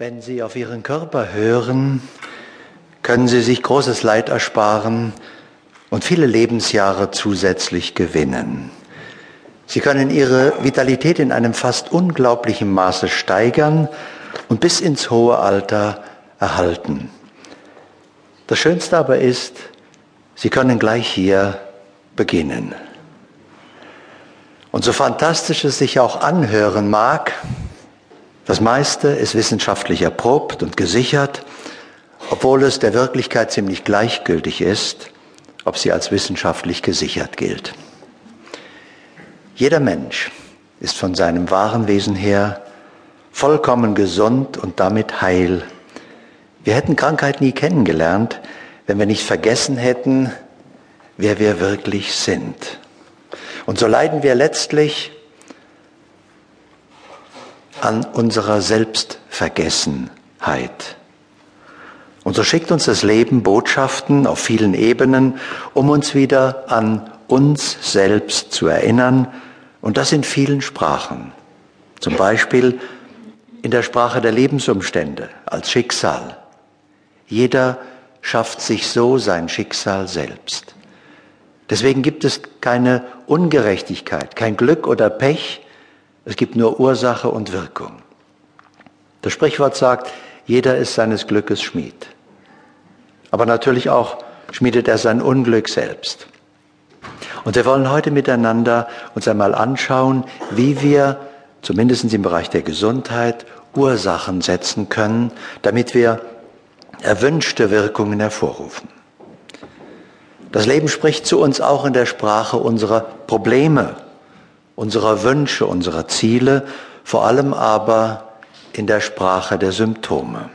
Wenn Sie auf Ihren Körper hören, können Sie sich großes Leid ersparen und viele Lebensjahre zusätzlich gewinnen. Sie können Ihre Vitalität in einem fast unglaublichen Maße steigern und bis ins hohe Alter erhalten. Das Schönste aber ist, Sie können gleich hier beginnen. Und so fantastisch es sich auch anhören mag, das meiste ist wissenschaftlich erprobt und gesichert, obwohl es der Wirklichkeit ziemlich gleichgültig ist, ob sie als wissenschaftlich gesichert gilt. Jeder Mensch ist von seinem wahren Wesen her vollkommen gesund und damit heil. Wir hätten Krankheit nie kennengelernt, wenn wir nicht vergessen hätten, wer wir wirklich sind. Und so leiden wir letztlich an unserer Selbstvergessenheit. Und so schickt uns das Leben Botschaften auf vielen Ebenen, um uns wieder an uns selbst zu erinnern, und das in vielen Sprachen. Zum Beispiel in der Sprache der Lebensumstände als Schicksal. Jeder schafft sich so sein Schicksal selbst. Deswegen gibt es keine Ungerechtigkeit, kein Glück oder Pech, es gibt nur Ursache und Wirkung. Das Sprichwort sagt, jeder ist seines Glückes Schmied. Aber natürlich auch schmiedet er sein Unglück selbst. Und wir wollen heute miteinander uns einmal anschauen, wie wir, zumindest im Bereich der Gesundheit, Ursachen setzen können, damit wir erwünschte Wirkungen hervorrufen. Das Leben spricht zu uns auch in der Sprache unserer Probleme unserer Wünsche, unserer Ziele, vor allem aber in der Sprache der Symptome.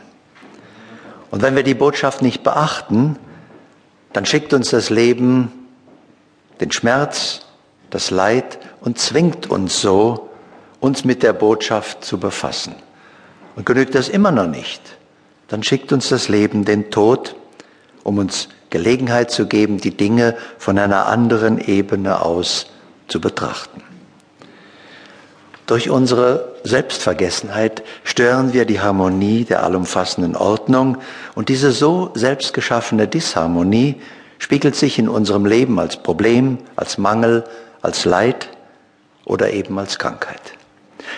Und wenn wir die Botschaft nicht beachten, dann schickt uns das Leben den Schmerz, das Leid und zwingt uns so, uns mit der Botschaft zu befassen. Und genügt das immer noch nicht, dann schickt uns das Leben den Tod, um uns Gelegenheit zu geben, die Dinge von einer anderen Ebene aus zu betrachten. Durch unsere Selbstvergessenheit stören wir die Harmonie der allumfassenden Ordnung und diese so selbstgeschaffene Disharmonie spiegelt sich in unserem Leben als Problem, als Mangel, als Leid oder eben als Krankheit.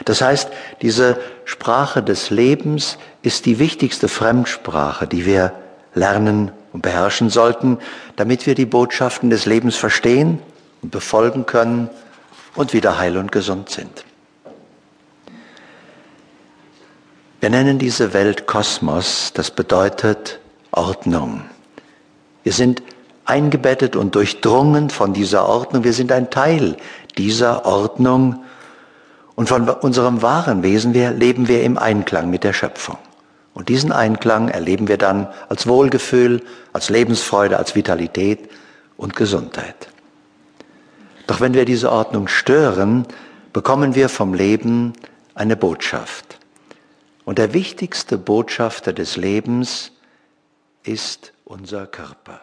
Das heißt, diese Sprache des Lebens ist die wichtigste Fremdsprache, die wir lernen und beherrschen sollten, damit wir die Botschaften des Lebens verstehen und befolgen können und wieder heil und gesund sind. Wir nennen diese Welt Kosmos, das bedeutet Ordnung. Wir sind eingebettet und durchdrungen von dieser Ordnung. Wir sind ein Teil dieser Ordnung. Und von unserem wahren Wesen her leben wir im Einklang mit der Schöpfung. Und diesen Einklang erleben wir dann als Wohlgefühl, als Lebensfreude, als Vitalität und Gesundheit. Doch wenn wir diese Ordnung stören, bekommen wir vom Leben eine Botschaft. Und der wichtigste Botschafter des Lebens ist unser Körper.